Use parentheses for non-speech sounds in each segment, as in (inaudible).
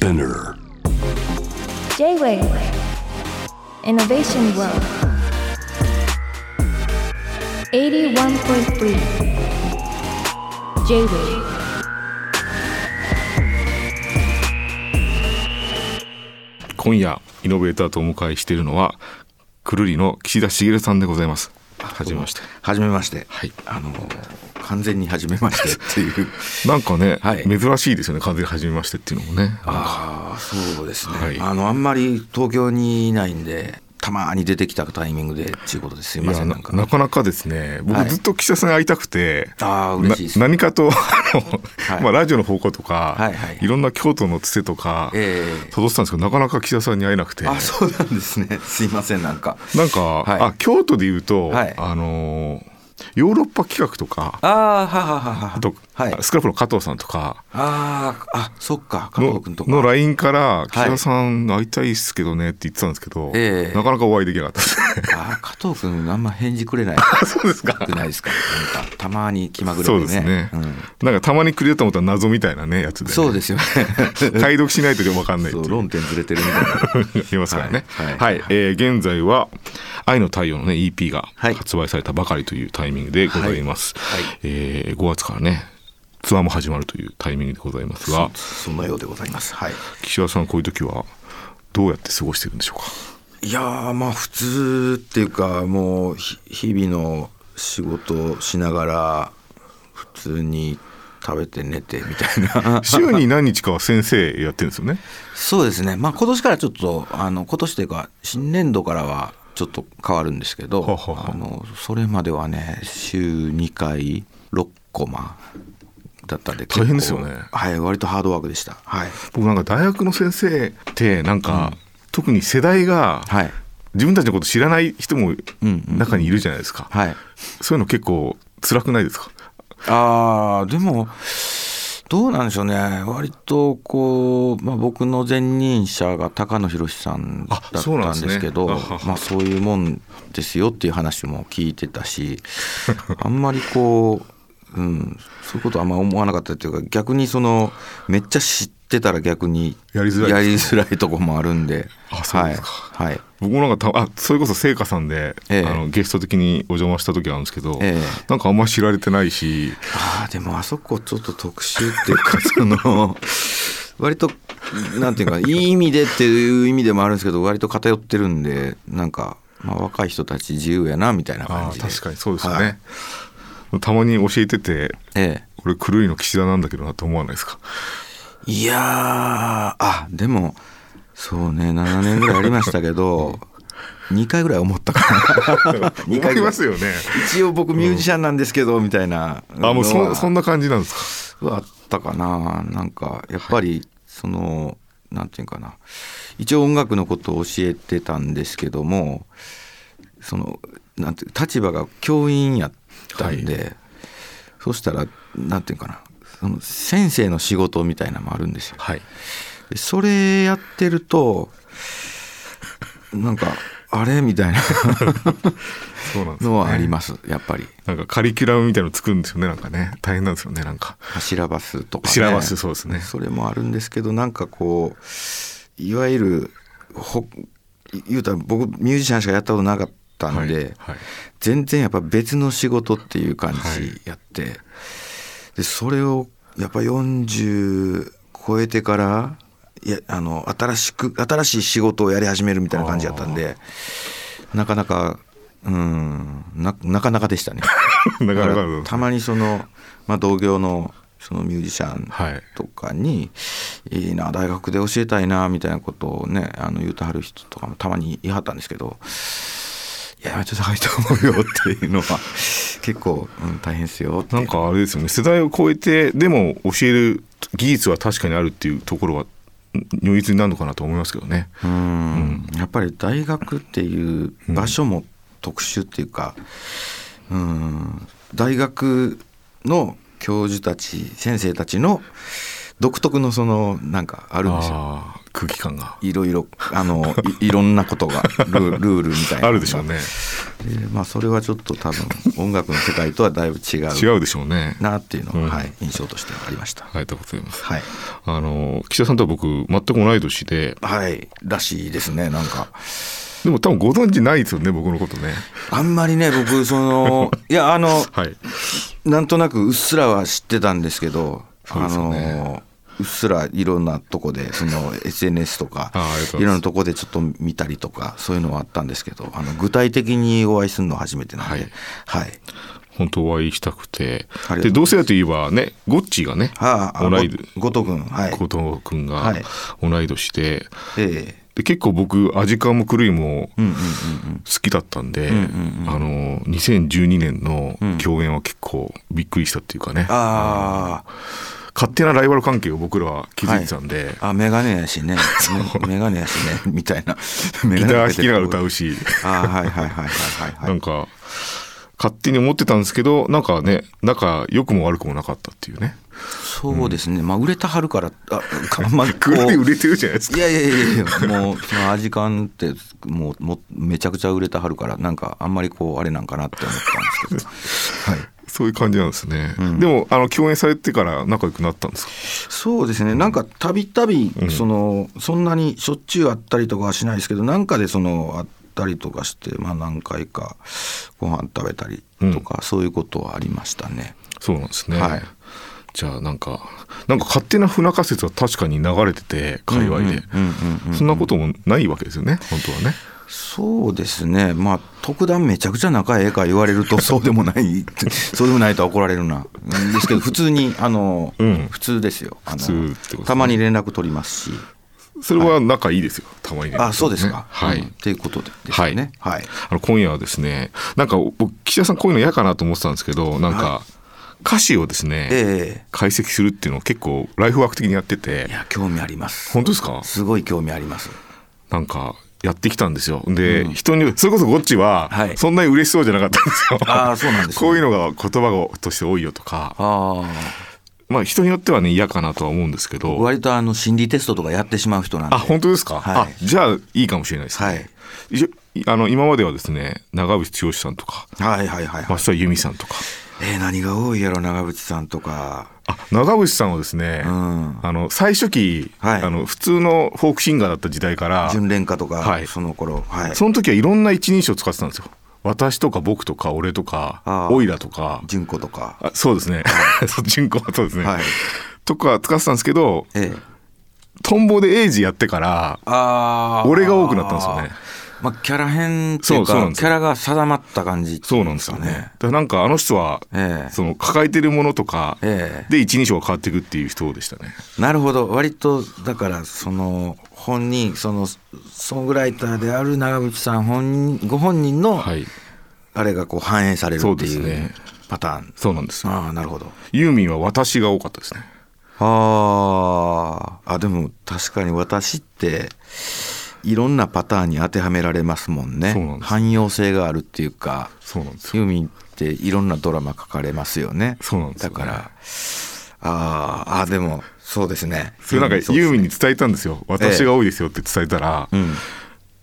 Spinner. J-Wave. Innovation World. 81.3 J-Wave. 今夜イノベーターとお迎えしているのはくるりの岸田茂さんでございます。はじめまして。はじめまして。はい。あの完全にはじめましてっていう。(laughs) なんかね、はい。珍しいですよね。完全に初めましてっていうのもね。ああそうですね。はい。あのあんまり東京にいないんで。たまに出てきたタイミングでっていうことですいません。なんか。なかなかですね。僕はい。ずっと岸田さんに会いたくて、あー嬉しいです。な何かとあの、はい。まあ、ラジオの方向とか、はいはい。いろんな京都のつてとかええ辿ってたんですけどなかなか岸田さんに会えなくて。あそうなんですね。すいませんなんか。なんか、はい。あ京都でいうと、はい。あのーヨーロッパ企画とかああはははは。あと、はい。スクラップの加藤さんとか。あーあそっか加の藤君とか。の LINE から「岸田さん会いたいっすけどね」って言ってたんですけど、ええ。なかなかお会いできなかった。ですね。あー加藤君あんま返事くれない。そうですか。くないですか。なんかたまに気まぐれそうですね、うん。なんかたまにくれると思ったら謎みたいなねやつで、ね、そうですよね。(laughs) 解読しないと分かんないそいう。う論点ずれてるみたいな。(laughs) ありますからね。は、はい。い。えー現在は「愛の太陽」のね EP がはい。発売されたばかりというタイミングでございます。はい。はいえー5月からねツアーも始まるというタイミングでございますが。そのようでございます。はい。岸田さんこういう時はどうやって過ごしてるんでしょうか？いやーまあ普通っていうかもうひ日々の仕事をしながら普通に食べて寝てみたいな。(laughs) (laughs) 週に何日かは先生やってるんですよね？そうですね。まあ今年からちょっとあの今年というか新年度からはちょっと変わるんですけどあのそれまではね週2回6コマだったんで大変ですよね。はい割とハードワークでした。はい。僕なんか大学の先生ってなんか、特に世代がはい。自分たちのこと知らない人もうんうん。中にいるじゃないですか、はい。そういうの結構辛くないですか？あーでもどうなんでしょうね。割とこう、まあ、僕の前任者が高野博さんだったんですけどあはは。まあ、そういうもんですよっていう話も聞いてたし (laughs) あんまりこう、うん、そういうことはあんま思わなかったっていうか逆にそのめっちゃ知ってたら逆にやりづらいやりづらいとこもあるんで。あそうですか。はい、はい。僕もなんかたあそれこそ聖火さんで、ええ。あのゲスト的にお邪魔した時があるんですけど、ええ。なんかあんま知られてないし。あーでもあそこちょっと特殊っていうかその (laughs) 割となんていうかいい意味でっていう意味でもあるんですけど割と偏ってるんでなんか、まあ、若い人たち自由やなみたいなあ感じで。確かにそうですよはい。ね、たまに教えててえこれ狂いの岸田なんだけどなって思わないですか？え、いやーあでもそうね7年ぐらいありましたけど (laughs) 2回ぐらい思ったかな。2 (laughs) 思い回ぐらいますよね。一応僕ミュージシャンなんですけどみたいな。あもうそそんな感じなんですか？はあったかな。なんかやっぱりその、なんていうかな。一応音楽のことを教えてたんですけどもそのなんていう立場が教員やったんで、そしたらなんていうかなその先生の仕事みたいなのもあるんですよ。はい。でそれやってるとなんかあれみたいな。そうなんですよ、ね、のはありますやっぱり。なんかカリキュラムみたいの作るんですよねなんかね。大変なんですよねなんか。柱バスとか、ね、白バスそうですね。それもあるんですけどなんかこういわゆるほ言うたら僕ミュージシャンしかやったことなかったんで、はいはい。全然やっぱ別の仕事っていう感はいじやって、でそれをやっぱ40超えてからいやあの新しく新しい仕事をやり始めるみたいな感じやったんでなかなかうんななかなかでしたね。(laughs) なかなかたまにその、まあ、同業のそのミュージシャンはいとかに「いいな大学で教えたいな」みたいなことをねあの言うてはる人とかもたまに言いはったんですけど「いやめっちゃ高いと思うよ」っていうのは結構、うん、大変ですよなんかあれですよね。世代を超えてでも教える技術は確かにあるっていうところは如実になるのかなと思いますけどね。うん。やっぱり大学っていう場所も特殊っていうか、うん、大学の教授たち先生たちの独特のそのなんかあるんですよ空気感が。いろいろあのい (laughs) いろんなことがルールールみたいなあるでしょうね。でまあそれはちょっと多分音楽の世界とはだいぶ違う。違うでしょうね。なっていうのが、うん。はい、印象としてはありました。ありがとうございます。はい、あの岸田さんとは僕全く同い年で。はい、らしいですねなんか。でも多分ご存知ないですよね僕のことね。あんまりね僕その (laughs) いやあのはい。なんとなくうっすらは知ってたんですけど、そうですよね。のうっすらいろんなとこでその SNS とかいろんなとこでちょっと見たりとかそういうのはあったんですけどあの具体的にお会いするのは初めてなんで、ははい。い本当お会いしたくて。で同世代といえばねゴッチーがねはあ、後藤君はい。後藤君がはい。同い年でええ。で結構僕アジカンも狂いもうんうんうん好きだったんで、んうんあの2012年の共演は結構びっくりしたっていうかね、あ勝手なライバル関係を僕らは気づいてたんで、ああメガネやしね。(laughs) メメガネやしね。(laughs) みたいな。ギ (laughs) ギター弾きながら歌うし。ああはいはいはいはいはいはい。なんか勝手に思ってたんですけどなんかね仲良くも悪くもなかったっていうね。そうですね、まあ売れたはるからあかあんまりこう売れてるじゃないですか。いやいやいやいやもうその味感ってもうもうめちゃくちゃ売れたはるからなんかあんまりこうあれなんかなって思ったんですけど、はい、そういう感じなんですね、でもあの共演されてから仲良くなったんですか？そうですね。なんかたびたびそのそんなにしょっちゅう会ったりとかはしないですけどなんかでその会ったりとかして、まあ、何回かご飯食べたりとか、そういうことはありましたね。そうなんですね、はい。じゃあなんかなんか勝手な不仲説は確かに流れてて界隈で、うんうんうんうん。そんなこともないわけですよね本当はねそうですね。まあ特段めちゃくちゃ仲ええか言われると (laughs) そうでもないそうでもないとは怒られるな。うんですけど普通にあの、うん。普通ですよ。あのたまに連絡取りますし。それは仲いいですよ、たまにね。あそうですか、はい、うん。っていうことでですよね。はい、あの今夜はですねなんか僕岸田さんこういうの嫌かなと思ってたんですけどなんか歌詞をですね、え解析するっていうのを結構ライフワーク的にやってえいてや興味あります。本当ですか？すごい興味あります。なんかやってきたんですよ。で、人にそれこそゴッチははい。そんなに嬉しそうじゃなかったんですよ、あーそうなんですね。こういうのが言葉がとして多いよとか。あまあ人によってはね嫌かなとは思うんですけあど。割とあの心理テストとかやってしまう人なんで。あ本当ですか、はい。あじゃあいいかもしれないですね、はい。あの今まではですね長渕剛さんとかはいはいはいはい、増田由美さんとか。えー、何が多いやろ長渕さんとか。あ長渕さんはですね、うん。あの最初期、はい。あの普通のフォークシンガーだった時代から純恋歌とか、はい。その頃。はい。その時はいろんな一人称使ってたんですよ。私とか僕とか俺とかあーオイラとか。純子とか。あそうですね。(laughs) 純子はそうですね、はい。とか使ってたんですけどええ。トンボでエイジやってから俺が多くなったんですよねまあキャラ編っていうかそうキャラが定まった感じっていそうなんですよね。だからなんかあの人は、ええ。その抱えてるものとかええ。で一人称が変わっていくっていう人でしたね。なるほど。割とだからその本人そのソングライターである長渕さん本人ご本人のはい。あれがこう反映されるっていうパターン。そうなんですよ。ああなるほど。ユーミンは私が多かったですね。あー。あでも確かに私っていろんなパターンに当てはめられますもんね。ん汎用性があるっていうかそうなんですよ。ユーミンっていろんなドラマ書かれますよね。そうなんですよね。だからあーあーでもそうですね。それなんかユーミンに伝えたんですよ。私が多いですよって伝えたら、うん。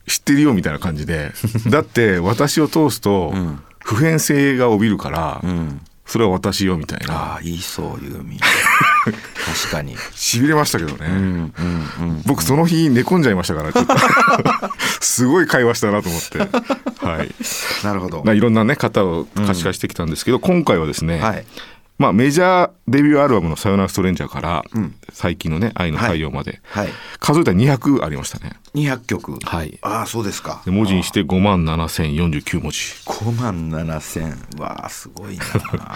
知ってるよみたいな感じで。だって私を通すとん。普遍性が帯びるから、うんそれは私よみたいな。ああ言いそうユーミン確かに。しびれましたけどね、うんうんうん僕その日寝込んじゃいましたからちょっと。(laughs) すごい会話したなと思って。はい。なるほど。まあいろんなね方を可視化してきたんですけど、今回はですね、はいまあ、メジャーデビューアルバムの「さよならストレンジャー」から、最近のね「愛の太陽」まで、はい。数えたら200ありましたね。200曲。はい。ああそうですか。で文字にして5万7049文字。5万7千。わあすごいな。(laughs)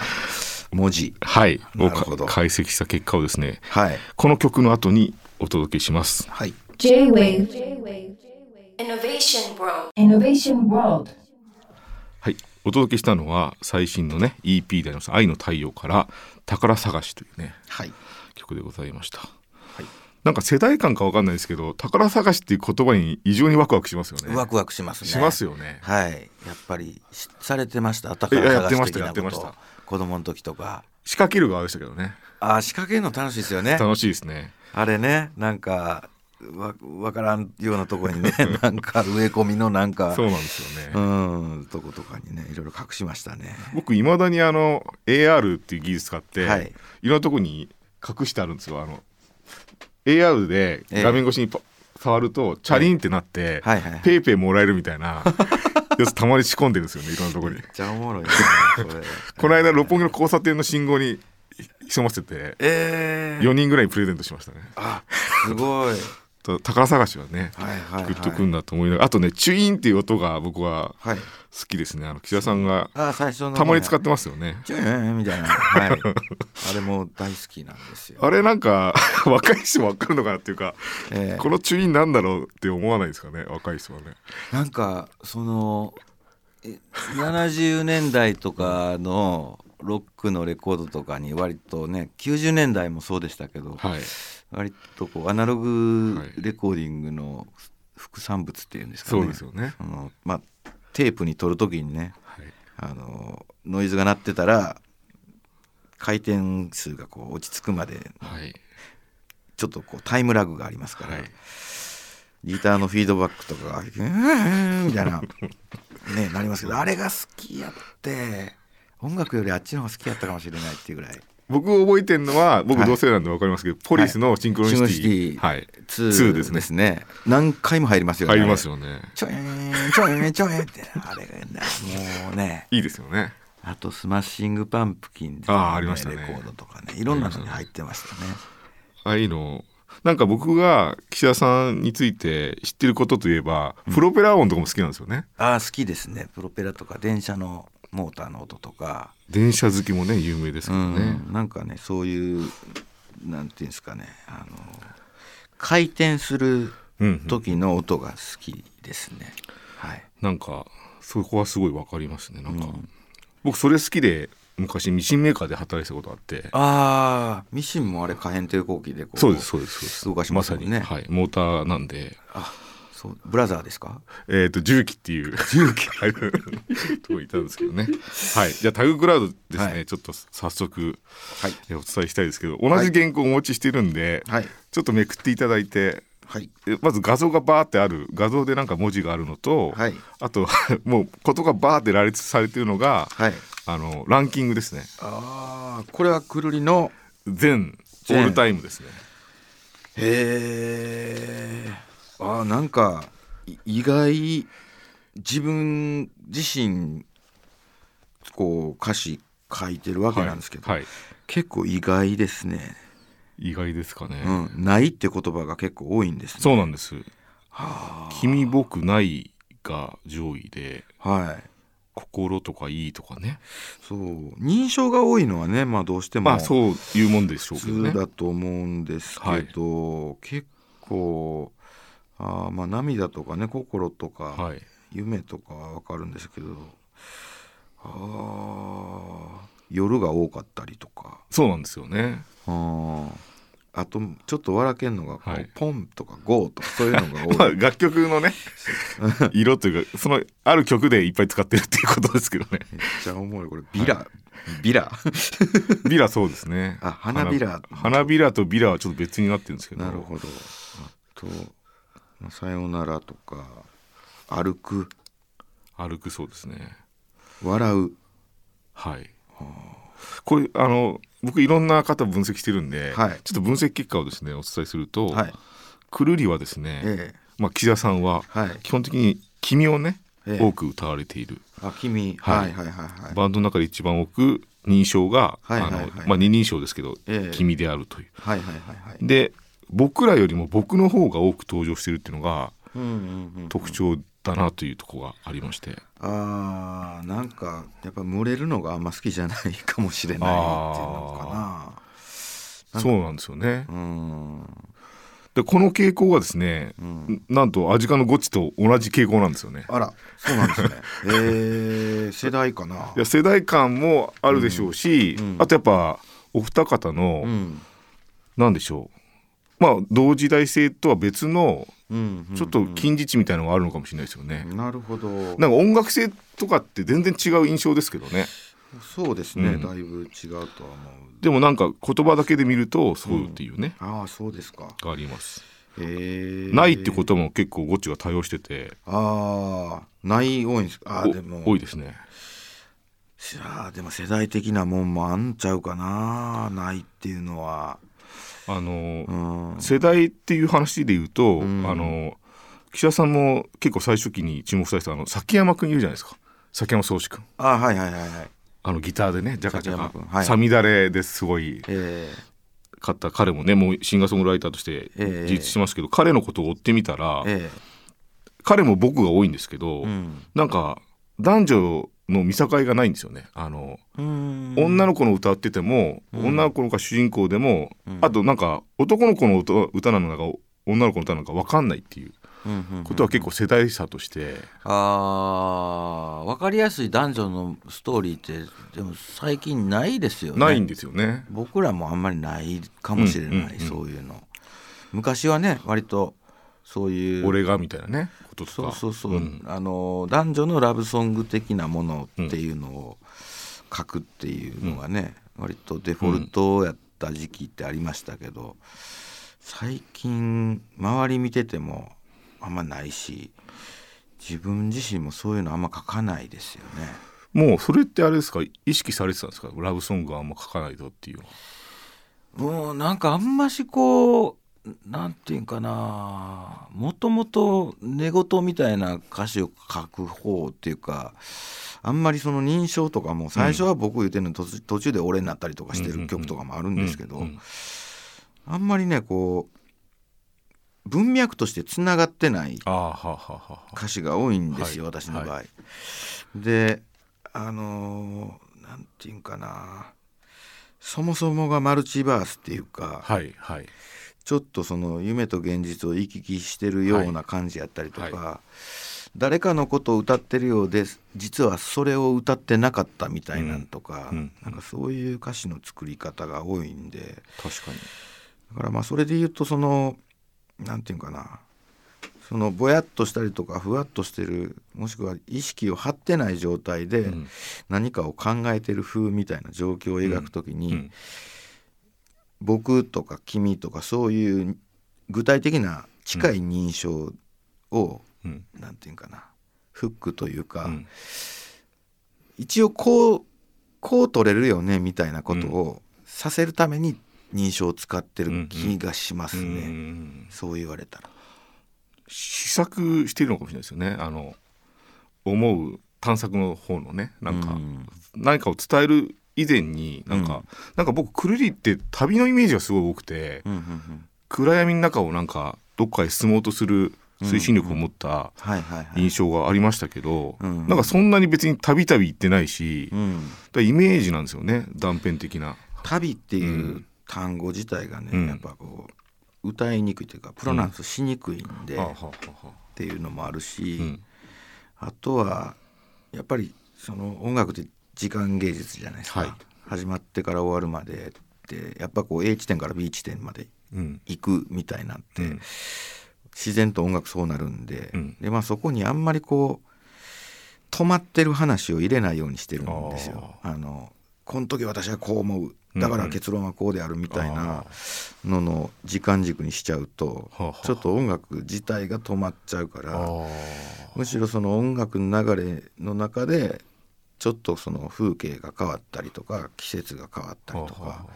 文字。はい。をなるほど。か解析した結果をですねはい。この曲の後にお届けします。はい。J-Wave Innovation World. Innovation World はいお届けしたのは最新のね EP であります「愛の太陽」から「宝探し」というねはい。曲でございました、い。なんか世代間かわかんないですけど宝探しっていう言葉に異常にワクワクしますよね。ワクワクしますね。しますよね。はい。やっぱりしされてました？宝探し的なこと。やってました子供の時とか。仕掛ける側でしたけどね。あ仕掛けるの楽しいですよね。楽しいですね。あれねなんかわ分からんようなところにね (laughs) なんか植え込みのなんかそうなんですよね、うんとことかにねいろいろ隠しましたね。僕いまだにあの AR っていう技術使って、はい。い、ろんなとこに隠してあるんですよ。あの AR で画面越しにパ触るとチャリンってなって、はい。はいはいペイペイもらえるみたいな (laughs) やつたまに仕込んでるんですよねいろんなとこに。めっちゃおもろいねこの間六本木の交差点の信号に潜ませてえー、4人ぐらいにプレゼントしましたね。あすごい。と宝探しはねはいはいはい。グッとくんだと思いながら。あとねチュイーンっていう音が僕ははい。好きですね。あの岸田さんがたまに使ってますよね。ちょいみたいな。はい。(laughs) あれも大好きなんですよ。あれなんか (laughs) 若い人も分かるのかなっていうかええ。このチュインなんだろうって思わないですかね？若い人はね。なんかそのえ70年代とかのロックのレコードとかに割とね90年代もそうでしたけど、はい割とこうアナログはい。レコーディングの副産物っていうんですかね。そうですよね。あのまあテープに撮る時にねはい。あのノイズが鳴ってたら回転数がこう落ち着くまではい。ちょっとこうタイムラグがありますから、はい。ギターのフィードバックとかが「(laughs) うーん」みたいなねなりますけどあれが好きやって音楽よりあっちの方が好きやったかもしれないっていうぐらい僕覚えてるのは僕はい。同世代なんで分かりますけど、ポリスのシンクロニシティ,、はい、2 2ですね。何回も入りますよね。入りますよね。ちょえんちょえんちょえんってあれがねもうね。いいですよね。あとスマッシングパンプキンズあーのありましたね。レコードとかね。いろんなのに入ってましたね。ああいうの。なんか僕が岸田さんについて知ってることといえば、プロペラ音とかも好きなんですよね。ああ好きですね。プロペラとか電車のモーターの音とか。電車好きもね有名ですけどね、ん、なんかねそういうなんていうんですかねあの回転するうんうん時の音が好きですね、はい。なんかそこはすごい分かりますね。なんか、うん。僕それ好きで昔ミシンメーカーで働いてたことあって。ああミシンもあれ可変抵抗器でこうそうですそうですそうです。動かしますね。まさに、はい、モーターなんで。あそうブラザーですか？えっ、と重機っていう。重機。(laughs) はい。とこいたんですけどね。はい。じゃあタグクラウドですね、はい。ちょっと早速はい。えお伝えしたいですけど同じ原稿をお持ちしてるんで、はい。ちょっとめくっていただいてはい。えまず画像がバーってある画像でなんか文字があるのと、はい。あと (laughs) もうことがバーって羅列されてるのがはい。あのランキングですね。ああこれはくるりの全オ全ールタイムですね。へえあーなんかい意外自分自身こう歌詞書いてるわけなんですけど、はい、はい。結構意外ですね、意外ですかね、うん、ないって言葉が結構多いんですね。そうなんです。は「君僕ない」が上位であはい「心」とか「いい」とかね。そう。認証が多いのはねまあどうしてもまあそういうもんでしょう普けどね。通だと思うんですけど、結構あーまあ涙とかね心とか、はい。夢とかは分かるんですけどあー夜が多かったりとか。そうなんですよね。あーあとちょっと笑けんのがこう、はい。ポンとかゴーとかそういうのが多い。(laughs) まあ楽曲のね (laughs) 色というかそのある曲でいっぱい使ってるっていうことですけどね。めっちゃ重いこれビラ、ビラ。(laughs) ビラそうですね。あ花びら花花びらとビラはちょっと別になってるんですけど。なるほど。あと「まあさよなら」とか「歩く」歩くそうですね「笑う。はい。これあの僕いろんな方分析してるんで、はい。ちょっと分析結果をですねお伝えする」と、はい。くるりはですね、ええ。まあ、岸田さんははい。基本的に「君」をね、ええ。多く歌われている。あ君、ははいい、はいはいはい。バンドの中で一番多く認証が、はいはいはい。あのまあ、二人称ですけど「ええ。君」であるという。はいはいはいはい。で僕らよりも僕の方が多く登場してるっていうのがうんうんうん特徴だなというところがありまして、あーなんかやっぱ群れるのがあんま好きじゃないかもしれないっていうのかそうなんですよね。なうん。でこの傾向がですね、うん。なんとアジカのゴチと同じ傾向なんですよね。あらそうなんですね。(laughs) えー、世代かな。いや世代間もあるでしょうし、うん。あとやっぱお二方の、うん。なんでしょうまあ同時代性とは別のうんちょっと近似値みたいなのがあるのかもしれないですよね。なるほど。なんか音楽性とかって全然違う印象ですけどね。そうですね、うん。だいぶ違うとは思う。でもなんか言葉だけで見るとそうっていうね、ああそうですか。があります。へえ。ないってことも結構ゴッチが多用してて、ああない多いんです。かあでも。多いですね。いやーでも世代的なもんもあんちゃうかなないっていうのは。あのう、ん。世代っていう話で言うと、うん。あの岸田さんも結構最初期に注目されてたあの崎山君いるじゃないですか。崎山壮志君あはいはいはいはい。あのギターでねジャカジャカ。はいさみだれですごいえ買った彼もねもうシンガーソングライターとしてええ。自立してますけど、彼のことを追ってみたら、ええ。彼も僕が多いんですけど、えうん。なんか男女の見境がないんですよね。あの、うん。女の子の歌ってても、うん。女の子が主人公でも、うん。あとなんか男の子の歌歌なのか女の子の歌なのか分かんないっていううんうんうんことは結構世代差として、あー分かりやすい男女のストーリーってでも最近ないですよね。ないんですよね。僕らもあんまりないかもしれない、うんうんうん。そういうの。昔はね割とそういう俺がみたいなねこととか。そうそうそう、ん。あの男女のラブソング的なものっていうのを書くっていうのがね、割とデフォルトやった時期ってありましたけど、最近周り見ててもあんまないし自分自身もそういうのあんま書かないですよね。もうそれってあれですか？意識されてたんですか？ラブソングはあんま書かないとっていうのは。もうなんかあんましこうなんていうんかな。もともと寝言みたいな歌詞を書く方っていうかあんまりその認証とかも最初は僕言ってるのに途中途中で俺になったりとかしてる曲とかもあるんですけど、うんうんあんまりねこう文脈としてつながってない歌詞が多いんですよ、はい私の場合。であのーなんていうんかな。そもそもがマルチバースっていうか、はいはいちょっとその夢と現実を行き来してるような感じやったりとか、は誰かのことを歌ってるようです実はそれを歌ってなかったみたいなんとか、うんうんなんかそういう歌詞の作り方が多いんで。確かに。だからまあそれで言うとそのなんていうかな。そのぼやっとしたりとかふわっとしてるもしくは意識を張ってない状態でうん。何かを考えてる風みたいな状況を描くときに、うん僕とか君とかそういう具体的な近い認証を、うん。なんていうかな。フックというか、うん。一応こうこう取れるよねみたいなことをさせるために認証を使ってる気がしますね、うん。そう言われたら。試作しているのかもしれないですよね。あの思う探索の方のねなんか、うん。何かを伝える以前になんか、うん。なんか僕くるりって旅のイメージがすごい多くて、うんうんうん。暗闇の中をなんかどっかへ進もうとする推進力を持った。印象がありましたけど、うんなんかそんなに別にたびたび行ってないし、うん、らイメージなんですよね断片的な。旅っていううん。単語自体がね、うん。やっぱこう歌いにくいというかプロナウンスしにくいんで、はあっていうのもあるし、うん。あとはやっぱりその音楽って時間芸術じゃないですか、はい。始まってから終わるまでってやっぱこう A 地点から B 地点までうん。行くみたいなんて、うん。自然と音楽そうなるんで,、うん。でまあ、そこにあんまりこう止まってる話を入れないようにしてるんですよ。あのこの時私はこう思う。だから結論はこうであるみたいなのの時間軸にしちゃうとちょっと音楽自体が止まっちゃうからむしろその音楽の流れの中でちょっとその風景が変わったりとか季節が変わったりとか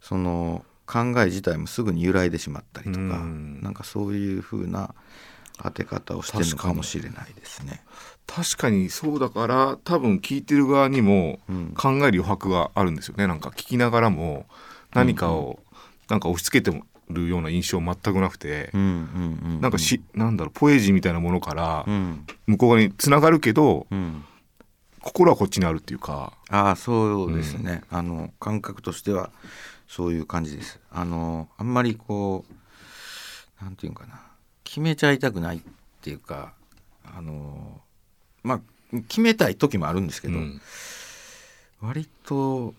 その考え自体もすぐに揺らいでしまったりとかうん。なんかそういう風な当て方をしてるのかもしれないですね。確かにそうだから多分聞いてる側にもうん。考える余白があるんですよね。なんか聞きながらも何かをなんか押し付けてるような印象全くなくてうんうんうんなんかしなんだろうポエジーみたいなものからうん。向こう側につながるけどうん心はこっちにあるっていうか。ああそうですね、あの感覚としてはそういう感じです。あのあんまりこうなんていうかな。決めちゃいたくないっていうかあのまあ決めたい時もあるんですけど、うん。割と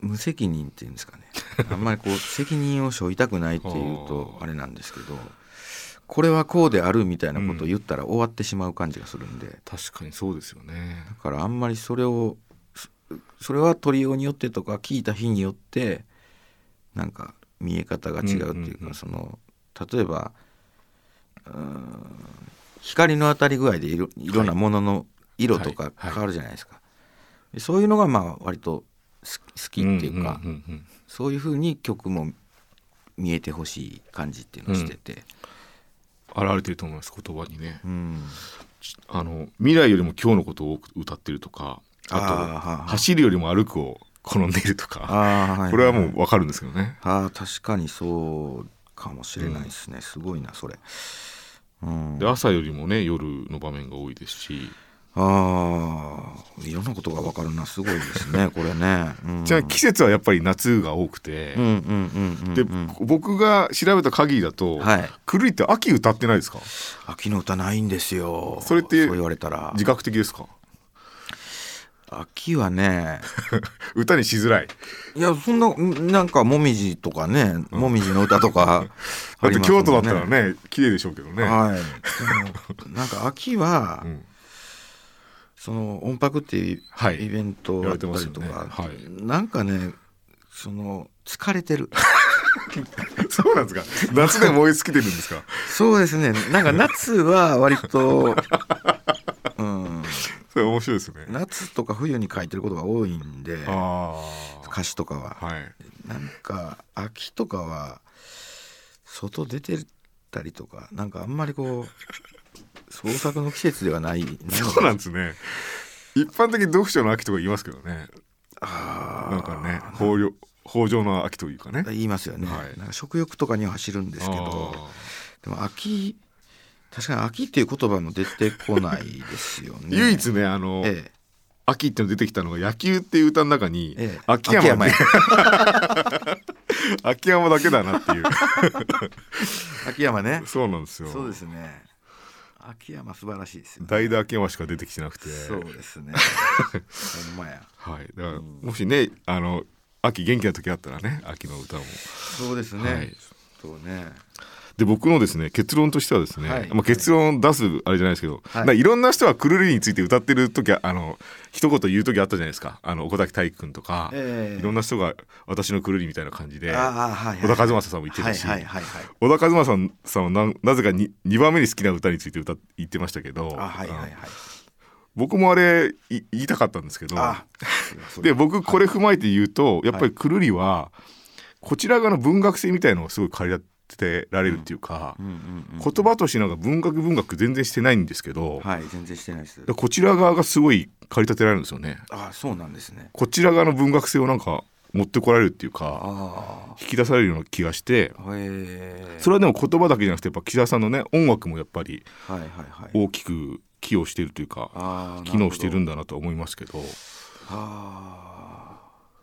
無責任っていうんですかね。あんまりこう責任を背負いたくないっていうと (laughs) あれなんですけどこれはこうであるみたいなことを言ったら終わってしまう感じがするんで、確かにそうですよね。だからあんまりそれをすそれは取りようによってとか聞いた日によってなんか見え方が違うっていうか、うんうんうんその例えば光の当たり具合でいろい。ろんなものの色とかはい。はい。変わるじゃないですか、でそういうのがまあ割と好きっていうか、んんうんうん。そういうふうに曲も見えてほしい感じっていうのをしてて、現れてると思います言葉にね。うん。あの未来よりも今日のことを歌ってるとかあと走るよりも歩くを好んでいるとかあーいこれはもう分かるんですけどね。あー確かにそうかもしれないですね、すごいなそれ、うん、で朝よりもね夜の場面が多いですしああいろんなことが分かるな。すごいですね (laughs) これね、うん、じゃあ季節はやっぱり夏が多くて、でうん僕が調べた限りだと、はい。くるりって秋歌ってないですか？秋の歌ないんですよ。それって言われたら。自覚的ですか？秋はね。(laughs) 歌にしづらい。いやそんなんなんかもみじとかね、もみじの歌とか (laughs) だって京都だったらね綺麗でしょうけどね、はい。なんか秋は、うんその音楽っていうはい。イベントやらあったれてますよね。りとか、はい。なんかねその疲れてる。(laughs) そうなんですか？夏で燃え尽きてるんですか？そうですね。なんか夏は割と、(laughs) うん、それ面白いですね。夏とか冬に書いてることが多いんであ歌詞とかは、あはい。なんか秋とかは外出てたりとかなんかあんまりこう創作の季節ではないそうなんですね。一般的に読書の秋とか言いますけどね。あー。なんかね豊漁豊穣の秋というかね。言いますよね、はい。なんか食欲とかには走るんですけど。でも秋確かに秋っていう言葉も出てこないですよね。唯一ねあの、ええ。秋っての出てきたのが野球っていう歌の中に、ええ。秋山秋 (laughs) 秋山だけだなっていう。(laughs) 秋山ね。そうなんですよ。そうですね秋山素晴らしいですよ代打秋山しか出てきてなくて。そうですね。(laughs) ほんまや。はい。だからもしねあの秋元気な時あったらね秋の歌も。そうですね、はい。そうねで僕のですね結論としてはですね、はい。まあ、結論出すあれじゃないですけど、はい。い、いろんな人はくるりについて歌ってる時はあの一言言う時あったじゃないですか。あの小崎体育君とか、ええ。いろんな人が私のくるりみたいな感じではい、はい、小田和正さんも言ってたし、はいはい小田和正さんはななぜか 2, 2番目に好きな歌について歌っ言ってましたけど僕もあれい言いたかったんですけどあで僕これ踏まえて言うと、やっぱりくるりはこちら側の文学性みたいのをすごい駆り立てられるっていうか、言葉としてなんか文学文学全然してないんですけど、はい全然してないです。でこちら側がすごい駆り立てられるんですよね。あそうなんですね。こちら側の文学性をなんか持ってこられるっていうかあ引き出されるような気がしてそれはでも言葉だけじゃなくてやっぱ岸田さんのね音楽もやっぱり大きく寄与してるというか機能してるんだだなと思いますけど。あ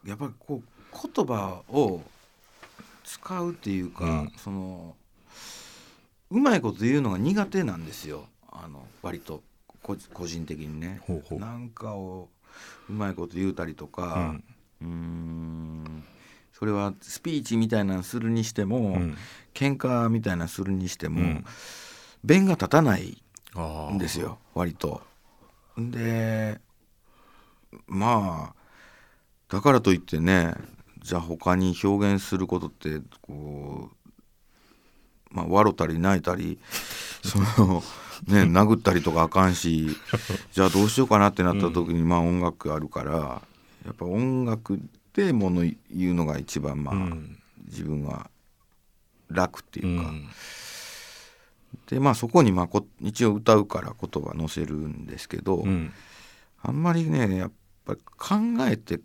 ーやっぱりこう言葉を使うっていうか、うん。そのうまいこと言うのが苦手なんですよ。あの割とこ個人的にね。ほなんかをうまいこと言うたりとかうーん。それはスピーチみたいなのするにしても、うん。喧嘩みたいなのするにしても、うん。弁が立たないんですよ。割と。でまあだからといってねじゃあ他に表現することってこう、まあ、笑ったり泣いたり (laughs) その、ね、殴ったりとかあかんし (laughs) じゃあどうしようかなってなった時に、まあ音楽あるからやっぱ音楽でもの言うのが一番まあ、うん。自分は楽ってういうか。ん。でまあそこにまあこ一応歌うから言葉載せるんですけど、うん。あんまりねやっぱり考えて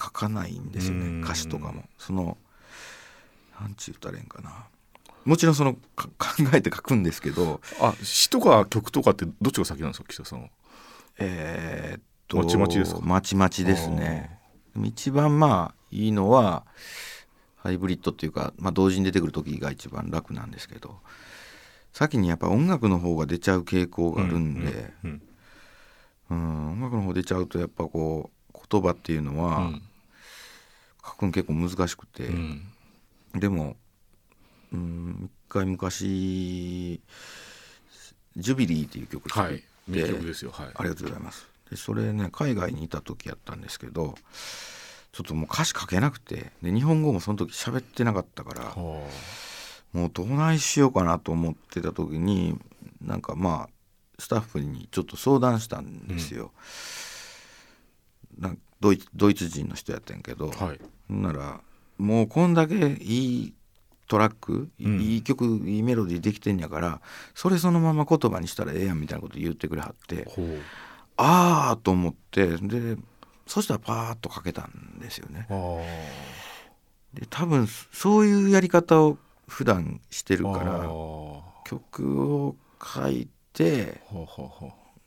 書かないんですよね、うん。歌詞とかも。そのなんちゅうたらええんかな。もちろんそのか (laughs) 考えて書くんですけどあ詩とか曲とかってどっちが先なんですか岸田さんは？えーっとまちまちですか？まちまちですね。一番まあいいのはハイブリッドっていうか、まあ、同時に出てくる時が一番楽なんですけど先にやっぱ音楽の方が出ちゃう傾向があるんで、うん。うん、音楽の方出ちゃうとやっぱこう言葉っていうのはうん書くの結構難しくて、うん。でも、うん、一回昔「ジュビリー」っていう曲作って、はい。名曲ですよ。はい。ありがとうございます。でそれね海外にいた時やったんですけどちょっともう歌詞書けなくて。で日本語もその時喋ってなかったからはもうどないしようかなと思ってた時になんかまあスタッフにちょっと相談したんですよ。なんドイツドイツ人の人やったんやけど、あはい。ほんならもうこんだけいいトラック、いうん。いい曲いいメロディーできてんやからそれそのまま言葉にしたらええやんみたいなこと言ってくれはってああと思ってでそしたらパーッとかけたんですよね。あで多分そういうやり方を普段してるあからは曲を書いて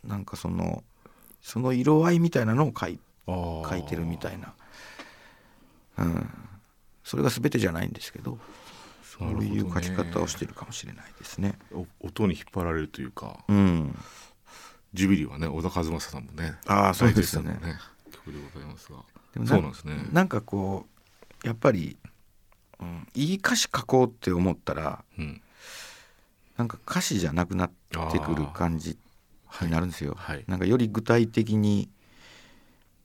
なんかそのその色合いみたいなのを書いああー書いてるみたいな、うん、それが全てじゃないんですけどそういう書き方をしてるかもしれないですね。お音に引っ張られるというかうん、ジュビリーはね小田和正さんもねああそうですよね。大絶賛の曲でございますが。でもそうなんですね。なんかこうやっぱり、うん、いい歌詞書こうって思ったらうん。なんか歌詞じゃなくなってくる感じになるんですよ。はい。なんかより具体的に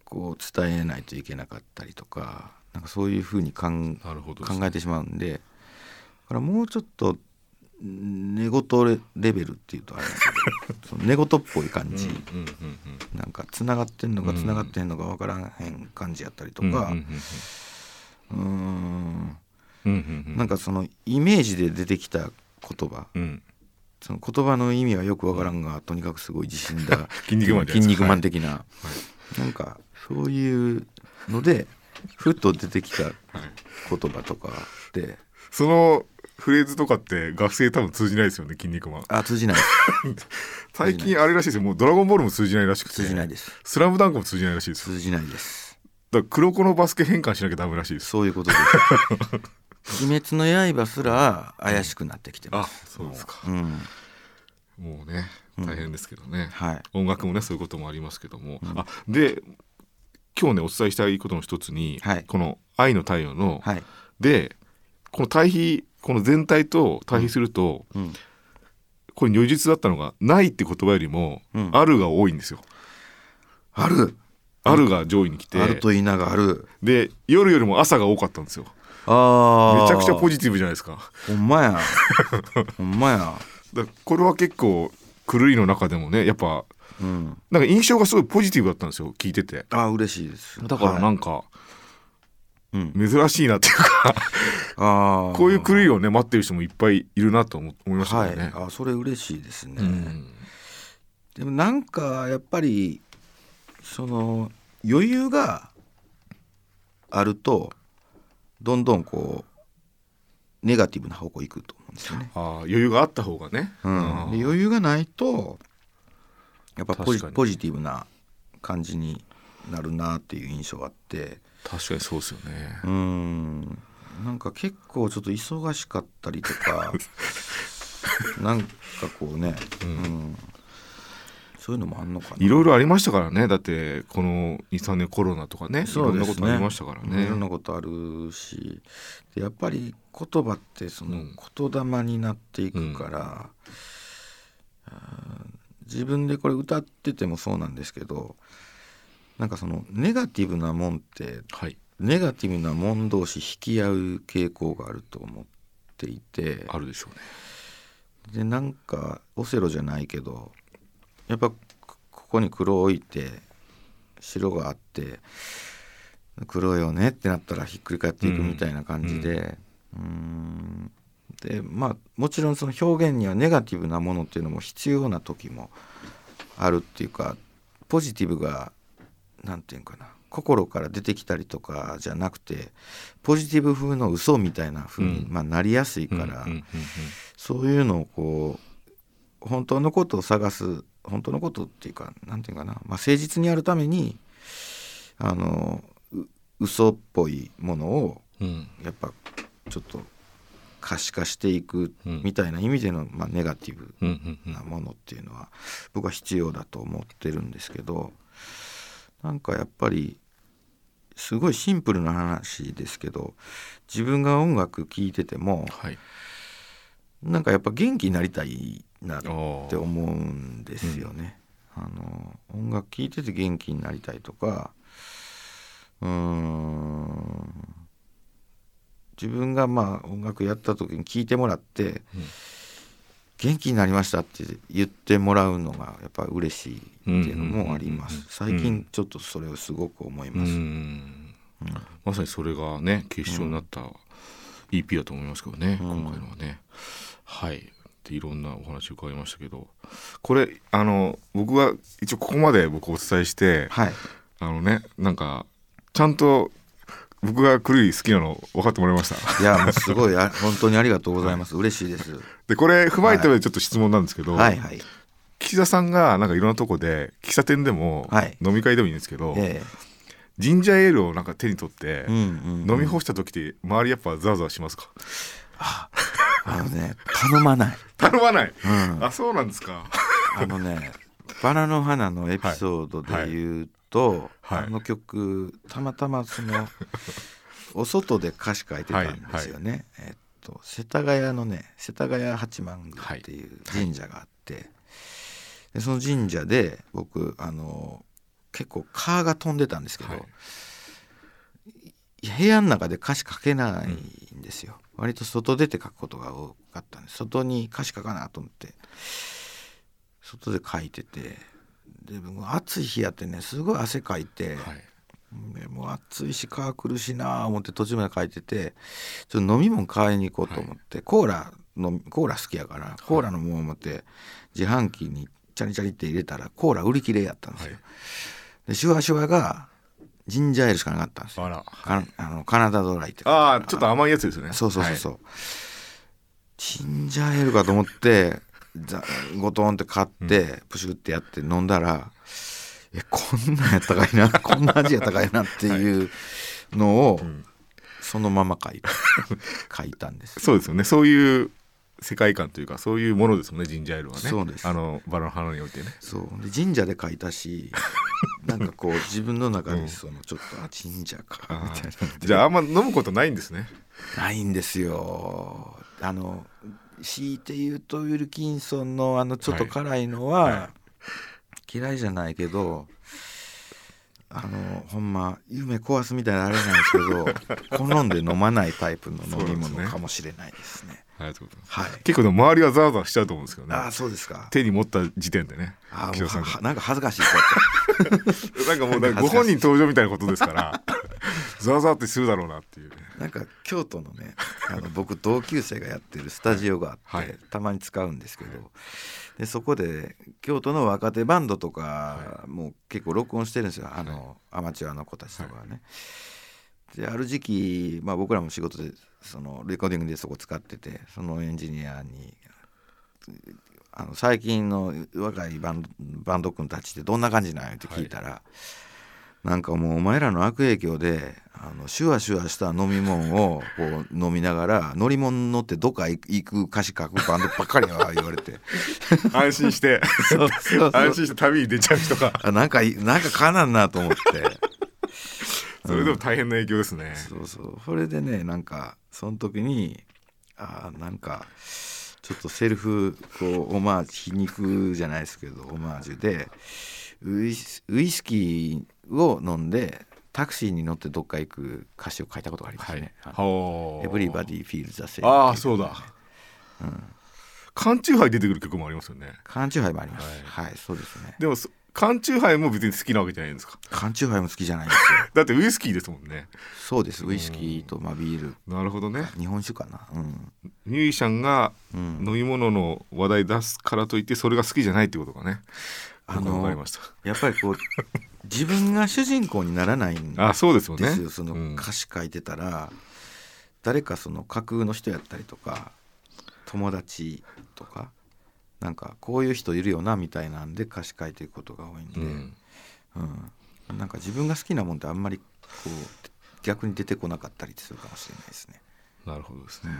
こう伝えないといけなかったりとかなんかそういうふうにかんなるほど考えてしまうんでだからもうちょっとん寝言レレベルっていうとあれだけど (laughs) その寝言っぽい感じ、うんうんうんなんかつながってんのかうん。つながってんのか分からへん感じやったりとうんかうんなんかそのイメージで出てきた言葉。うん。その言葉の意味はよく分からんが、とにかくすごい自信だ。(laughs) 筋肉マンじゃないですか。筋肉マン的な、なんかそういうのでふっと出てきたはい言葉とかで。そのフレーズとかって学生多分通じないですよね筋肉マン。あ通じない。(laughs) 最近あれらしいですよ。もうドラゴンボールも通じないらしくて。通じないです。スラムダンクも通じないらしいです。よ通じないです。だから黒子のバスケ変換しなきゃダメらしいです。そういうことです。鬼滅の刃すら怪しくなってきてまあすそうですか。うん。もうね大変ですけどね、はい。音楽もねそういうこともありますけども、あで今日ねお伝えしたいことの一つに、はい。この「愛の太陽の」はい。でこの対比この全体と対比すると、うん。これ如実だったのが「ない」って言葉よりも「うん。ある」が多いんですよ。ある。あるが上位に来てあると言いながらある。で夜よりも朝が多かったんですよ。あー。めちゃくちゃポジティブじゃないですか。ほんまや。ほんまや。(laughs) だこれは結構狂いの中でもねやっぱうんなんか印象がすごいポジティブだったんですよ聞いてて。あ嬉しいですだからなはいんかうん珍しいなっていうかあーこういう狂いをね待ってる人もいっぱいいるなと思思いましたはい。あそれ嬉しいですね、うんでもなんかやっぱりその余裕があるとどんどんこうネガティブな方向行くと思うんですよね。あー余裕があった方がね。うん、余裕がないとやっぱポジポジティブな感じになるなっていう印象があって。確かにそうですよね。うん。なんか結構ちょっと忙しかったりとか (laughs) なんかこうね、うん。そういうのもあんのかな。いろいろありましたからね。だってこの23年コロナとかねいろんなことありましたからね。いろんなことあるし。でやっぱり言葉ってそのうん。言霊になっていくから、あー自分でこれ歌っててもそうなんですけどなんかそのネガティブなもんってはい。ネガティブなもん同士引き合う傾向があると思っていてあるでしょうね。でなんかオセロじゃないけどやっぱこここに黒を置いて白があって黒よねってなったらひっくり返っていくみたいな感じでうーんでまあもちろんその表現にはネガティブなものっていうのも必要な時もあるっていうかポジティブがなんていうかな心から出てきたりとかじゃなくてポジティブ風の嘘みたいな風に、うん。まあ、なりやすいから、うんうんうんうん。そういうのをこう本当のことを探す本当のことっていうかなんていうかな、まあ、誠実にやるためにあのう嘘っぽいものをうん。やっぱちょっと可視化していくうんみたいな意味での、まあ、ネガティブうんうんうんなものっていうのは僕は必要だと思ってるんですけどなんかやっぱりすごいシンプルな話ですけど自分が音楽聴いててもはい。なんかやっぱ元気になりたいなって思うんですよね。あの音楽聴いてて元気になりたいとかうーん自分がまあ音楽やった時に聴いてもらって、元気になりましたって言ってもらうのがやっぱ嬉しいっていうのもあります、最近ちょっとそれをすごく思います、うんまさにそれがね結晶になった EP だと思いますけどね、うん。今回のはね。はい。でいろんなお話を伺いましたけど。これあの僕は一応ここまで僕お伝えして、はい。あのねなんかちゃんと僕が狂い好きなの分かってもらいました。いやもうすごいあ本当にありがとうございます。嬉しいです。でこれ踏まえてちょっと質問なんですけど、はいはい。岸田さんがなんかいろんなとこで喫茶店でも、はい。飲み会でもいいんですけど、えジンジャーエールをなんか手に取って、えうんうんうん。飲み干した時って周りやっぱザワザワしますか？あのね (laughs) 頼まない、頼まない、うん、あそうなんですか。あのねバラの花のエピソードで言うと、はい。はいあの曲たまたまその (laughs) お外で歌詞書いてたんですよね、えっと世田谷のね世田谷八幡宮っていう神社があって、でその神社で僕あの結構蚊が飛んでたんですけど、はい。部屋の中で歌詞書けないんですよ、割と外出て書くことが多かったんです外に歌詞書かなと思って外で書いててでもう暑い日やってねすごい汗かいて、はい。でもう暑いし川来るしなあ思って途中まで書いててちょっと飲み物買いに行こうと思って、コーラのコーラ好きやからコーラのもの持って自販機にチャリチャリって入れたらコーラ売り切れやったんですよ。はい。でシュワシュワがジンジャーエールしかなかったんですよ。あら。かあのカナダドライってああちょっと甘いやつですよね。そうそうそうそう、ジンジャーエールかと思ってざゴトンって買って、プシュってやって飲んだらえこんなんやったかいな (laughs) こんな味やったかいなっていうのを、ん。そのまま書いた (laughs) 書いたんです。そうですよね。そういう世界観というかそういうものですもんねジンジャーエールはね。そうです。あのバラの花においてね。そう。で神社で書いたし (laughs) なんかこう自分の中にそのちょっと、あ神社かみたいなじゃああんま飲むことないんですね。ないんですよ。あの強いて言うとウィルキンソンのあのちょっと辛いのは、嫌いじゃないけどあのほんま夢壊すみたいなあれなんですけど好んで飲まないタイプの飲み物かもしれないですね。ありがとうございますはい、結構でも周りはザワザワしちゃうと思うんですけどねあそうですか。手に持った時点でねあー岸田さんなんか恥ずかしいなんかもうかご本人登場みたいなことですからザワザワってするだろうなっていうねなんか京都のね (laughs) あの僕同級生がやってるスタジオがあって、はい。たまに使うんですけどでそこで京都の若手バンドとかも結構録音してるんですよ。あの、アマチュアの子たちとかはね。である時期、まあ、僕らも仕事でそのレコーディングでそこ使っててそのエンジニアにあの最近の若いバンドバンド君たちってどんな感じなんやって聞いたら、なんかもうお前らの悪影響であのシュワシュワした飲み物をこう飲みながら乗り物乗ってどっか行く歌詞書くバンドばっかりやわ言われて。安心して。そうそうそう。安心して旅に出ちゃう人が。あなんかなんかかなんなと思って。それでも大変な影響ですね、そうそう。それでねなんかその時にあーなんかちょっとセルフこうオマージュ皮肉じゃないですけどオマージュでウイスキーを飲んでタクシーに乗ってどっか行く歌詞を書いたことがありますね。あのほう。Everybody feels the same ああそうだ、缶チューハイ出てくる曲もありますよね。缶チューハイもあります。はい、そうですね。でもそ缶チューハイも別に好きなわけじゃないんですか缶チューハイも好きじゃないですよ。だってウイスキーですもんね。そうです。ウイスキーとまあビール、なるほどね。日本酒かな。うん。ミュージシャンがうん。飲み物の話題出すからといってそれが好きじゃないってことがねあの僕は分かりました。やっぱりこう自分が主人公にならないんあそうですよね。ですよ。そのうん。歌詞書いてたら、誰かその架空の人やったりとか友達とかなんかこういう人いるよなみたいなんで歌詞書いていくことが多いんで、ううん。んなんか自分が好きなもんってあんまりこう逆に出てこなかったりするかもしれないですね。なるほどですね。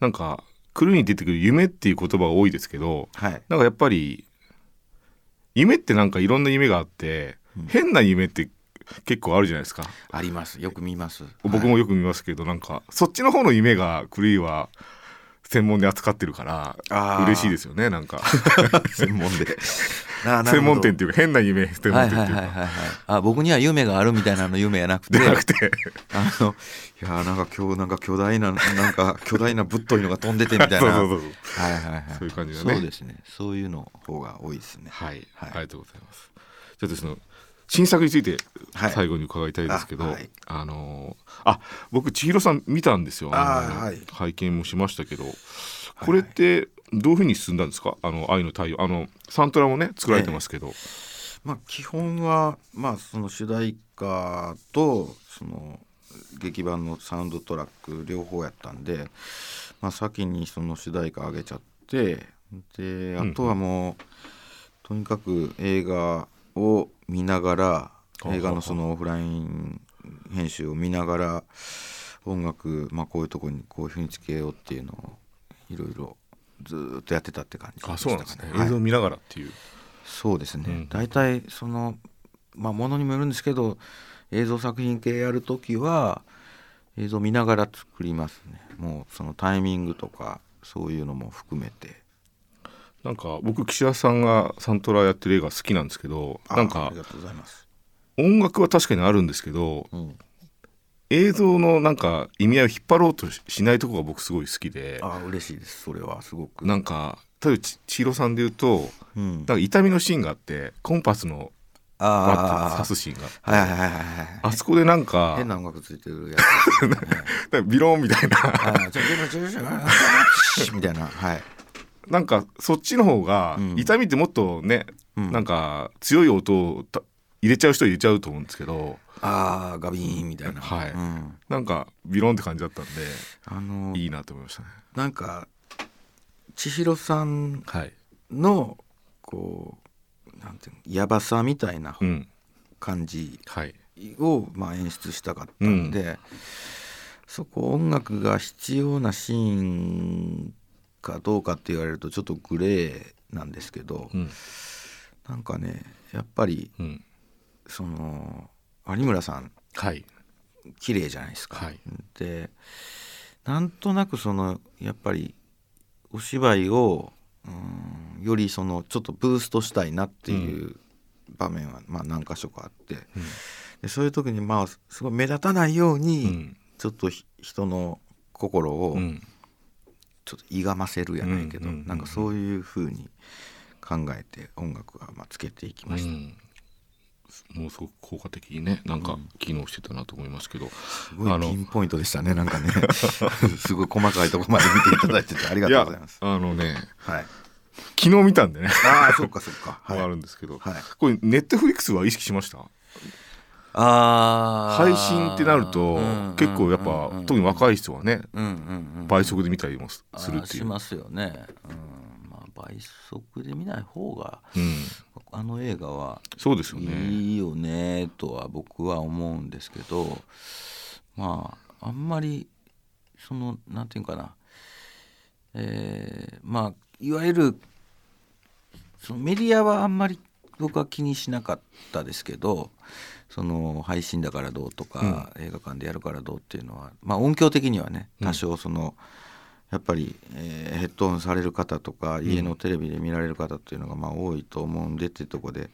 なんか来るに出てくる夢っていう言葉が多いですけどはい、なんかやっぱり夢ってなんかいろんな夢があって、変な夢って結構あるじゃないですか。あります。よく見ます。僕もよく見ますけど、なんかそっちの方の夢が狂いは好専門で扱ってるから嬉しいですよねなんか。(laughs) 専門で。専門店っていうか変な夢専門はい店っていうかはいはいはいはい。あ僕には夢があるみたいなの夢やなくて。くて。あのいやーなんか今日なんか巨大ななんか (laughs) 巨大なぶっといのが飛んでてみたいな。そうそうそうはいはいはいそういう感じだね。そうですね。そういうの方が多いですね。はい、はい。ありがとうございます。じゃあですね新作についてはい。最後に伺いたいですけど、あはい。あのーあ僕千尋さん見たんですよ。はい。拝見もしましたけどこれってどういうふうに進んだんですか？あの愛の太陽。あのサントラもね作られてますけど、まあ基本はまあその主題歌とその劇版のサウンドトラック両方やったんで、まあ、先にその主題歌上げちゃってであとはもう、とにかく映画を見ながら映画のそのオフライン編集を見ながら音楽、まあ、こういうとこにこういうふうにつけようっていうのをいろいろずーっとやってたって感じでしたあそうなんですね、はい。映像を見ながらっていう。そうですね、うん。大体そのまあものにもよるんですけど映像作品系やるときは映像見ながら作りますね。もうそのタイミングとかそういうのも含めてなんか僕岸田さんがサントラやってる映画好きなんですけどあなんか音楽は確かにあるんですけどうん、映像のなんか意味合いを引っ張ろうとししないところが僕すごい好きであ嬉しいです。それはすごく。なんか例えばち千尋さんで言うとうん。なんか痛みのシーンがあってコンパスのバッ刺すシーンがあってあはいはいはいあそこでなんか変な音楽ついてるやつね。(laughs) ビローンみたいな。みたいなはいなんかそっちの方が、うん。痛みってもっとね、うん。なんか強い音をた入れちゃう人入れちゃうと思うんですけど。ああガビーンみたいな。はい。うん、なんかビローンって感じだったんであのいいなと思いましたね。なんか千尋さんはい、のこうなんていうのやばさみたいなうん。感じはい。を、まあ、演出したかったんで、そこ音楽が必要なシーンかどうかって言われるとちょっとグレーなんですけど、うん。なんかねやっぱりうん。その有村さんはい。綺麗じゃないですか。はい。でなんとなくそのやっぱりお芝居をうんよりそのちょっとブーストしたいなっていう場面はまあ何箇所かあって、でそういう時にまあすごい目立たないよううにん。ちょっとひ人の心をうんちょっといがませるやないけど、うんうんうんうん。なんかそういう風に考えて音楽はまあつけていきました。うん。もうすごく効果的にねなんか機能してたなと思いますけど、すごいピンポイントでしたねなんかね。(laughs) すごい細かいところまで見ていただいててありがとうございます。あのねはい、昨日見たんでね。ああそっかそっか。はい。(laughs) あるんですけど、はい。これネットフリックスは意識しました？あ配信ってなると結構やっぱ特に若い人はね倍速で見たりもすするっていう、しますよね、うんまあ、倍速で見ない方がうん、あの映画はそうですよね。いいよねとは僕は思うんですけどまああんまりそのなんていうかな。えーまあいわゆるそのメディアはあんまり僕は気にしなかったですけどその配信だからどうとか、映画館でやるからどうっていうのは、まあ、音響的にはね多少その、やっぱり、えーヘッドホンされる方とか家のテレビで見られる方っていうのがまあ多いと思うんでっていうところで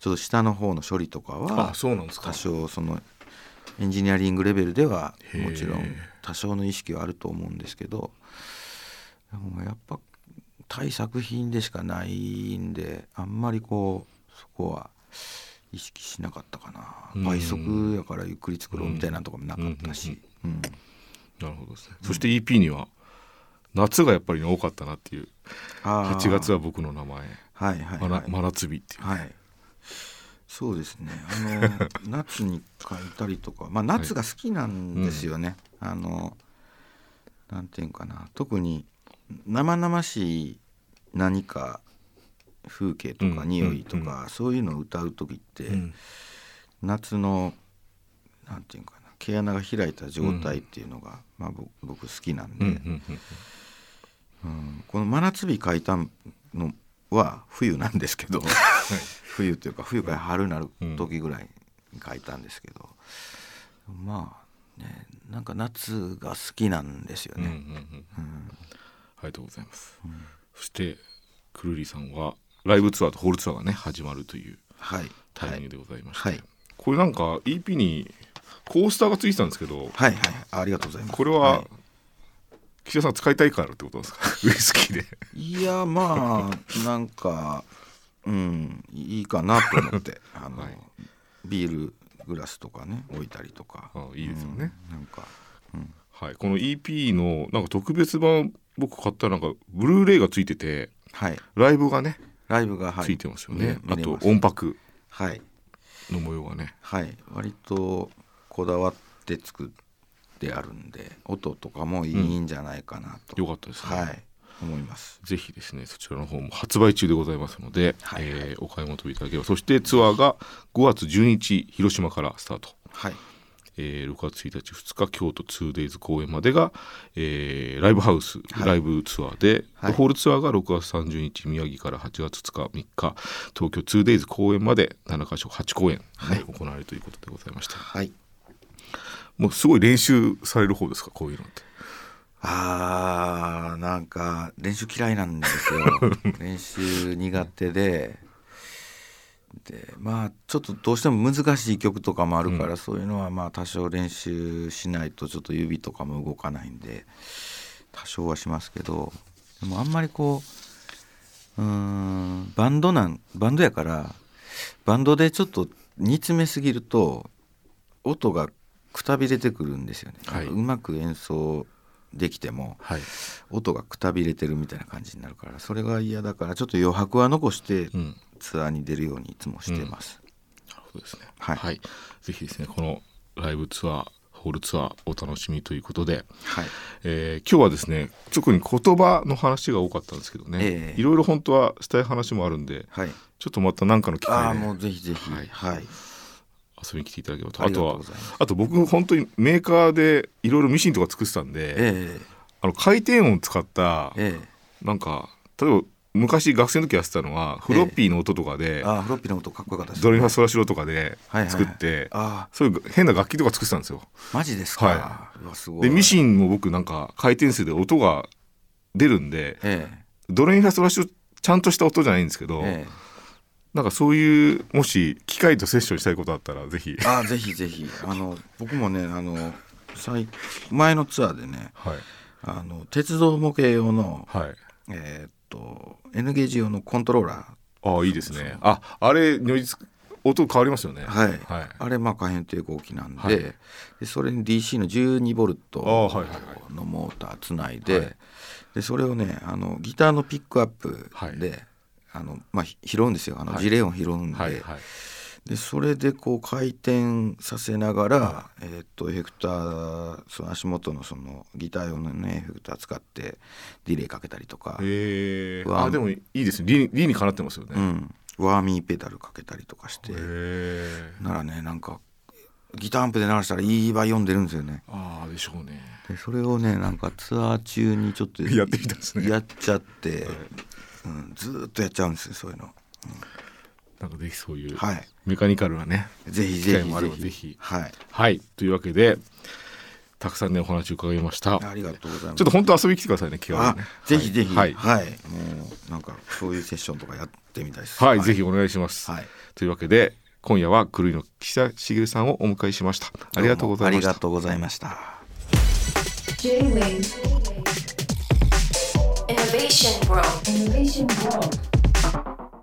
ちょっと下の方の処理とかはあそうなんですか。多少そのエンジニアリングレベルではもちろん多少の意識はあると思うんですけどでもやっぱ対作品でしかないんであんまりこうそこは意識しなかったかうんな。倍速やからゆっくり作ろうみたいなとかもなかったし、うんなるほどですね、そして EP には夏がやっぱりね多かったなっていう。あー。8月は僕の名前。はいはい真はい。夏真夏日っていう、はい。そうですね。あの (laughs) 夏に書いたりとかまあ夏が好きなんですよね、あのなんていうかな。特に生々しい何か風景とかうん匂いとうんか、そういうのを歌う時って、うん。夏のなんていうかな毛穴が開いた状態っていうのが、まあ、ぼ僕好きなんで、うんこの真夏日書いたのは冬なんですけど、冬というか冬から春になる時ぐらいに書いたんですけど、まあねなんか夏が好きなんですよね。うん。ありがとうございます、そしてくるりさんはライブツアーとホールツアーがね始まるというはい。タイミングでございまして、はい。これなんか EP にコースターがついてたんですけどはいはい。ありがとうございます。これは、い。岸田さん使いたいからってことですか？(laughs) ウイスキーで。いやまあなんかうんいいかなと思って (laughs) あの、はい。ビールグラスとかね置いたりとか。あいいですよね、うんなんかはい、この EP のなんか特別版僕買ったらなんかブルーレイがついててはい。ライブがねライブが、はい、ついてますよね、あと音拍はい。の模様がね。はい。割とこだわって作ってあるんで音とかもいいんじゃないかなと、よかったですね、はい。思います。ぜひですねそちらの方も発売中でございますので、はい。えーお買い求めいただければ。そしてツアーが5月12日広島からスタート、はいえー6月1日2日京都 2days 公演までが、えーライブハウス、はい。ライブツアーで、はい。ホールツアーが6月30日宮城から8月2日3日東京 2days 公演まで7カ所8公演、ねはい。行われるということでございました。はい。もうすごい練習される方ですかこういうのって。あーなんか練習嫌いなんですよ。(laughs) 練習苦手ででまあちょっとどうしても難しい曲とかもあるから、そういうのはまあ多少練習しないとちょっと指とかも動かないんで多少はしますけどでもあんまりこううーんバンドなんバンドやからバンドでちょっと煮詰めすぎると音がくたびれてくるんですよね、はい。うまく演奏できてもはい。音がくたびれてるみたいな感じになるからそれが嫌だからちょっと余白は残してうん。ツアーに出るようにいつもしてます、なるほどですね。はい。ぜひですね、このライブツアー、ホールツアーお楽しみということで、はい。えー今日はですね、特に言葉の話が多かったんですけどね、ええ。いろいろ本当はしたい話もあるんで、はい。ちょっとまた何かの機ああ会でもうぜひぜひ。はい。はい、遊びに来ていただければと。あとはあと僕本当にメーカーでいろいろミシンとか作ってたんで、えあの回転音使ったええ。なんか例えば昔学生の時やってたのはフロッピーの音とかで、えああフロッピーの音かっこよかったですドレミファソラシドとかではいはい作って、ああ。そういう変な楽器とか作ってたんですよ。マジですか、はい。でミシンも僕なんか回転数で音が出るんでえドレミファソラシドちゃんとした音じゃないんですけど、ええなんかそういうもし機械とセッションしたいことあったらぜひ。えああぜひぜひ。あの僕もねあの最前のツアーでねはい。あの鉄道模型用のはい。えーっと N ゲージ用のコントローラー。ああいいですね。ああれ如実音変わりますよね。はい、はい。あれまあ可変抵抗器なんで,、はい。でそれに DC の12ボルトあはいはいはい。のモーターつないで,、はい。でそれをねあのギターのピックアップで、はいあのまあ、ひ拾うんですよ。あのはい。ジレ音拾うんで,、はいはい。でそれでこう回転させながら、えーっとエフェクターその足元のそのギター用のねエフェクター使ってディレイかけたりとか、へあでもいいですね。理に理にかなってますよね、うん、ワーミーペダルかけたりとかして。ならねなんかギターアンプで鳴らしたらいい場合読んでるんですよね。ああでしょうね。でそれをねなんかツアー中にちょっとやってみたんですね。やっちゃって、うん、ずーっとやっちゃうんですよそういうの。なんかぜひそういうはい。メカニカルなねぜひぜひ機会もあればぜぜひ。はい。はい。というわけでたくさんねお話を伺いました。ありがとうございます。ちょっと本当遊びに来てくださいね気軽あにね。ぜひぜひ。はい、はい、もうなんかそういうセッションとかやってみたいですはい。ぜひお願いします、はい。というわけで今夜は狂いの岸田茂さんをお迎えしました。ありがとうございました。ありがとうございました。J-Wave Innovation World. Innovation World.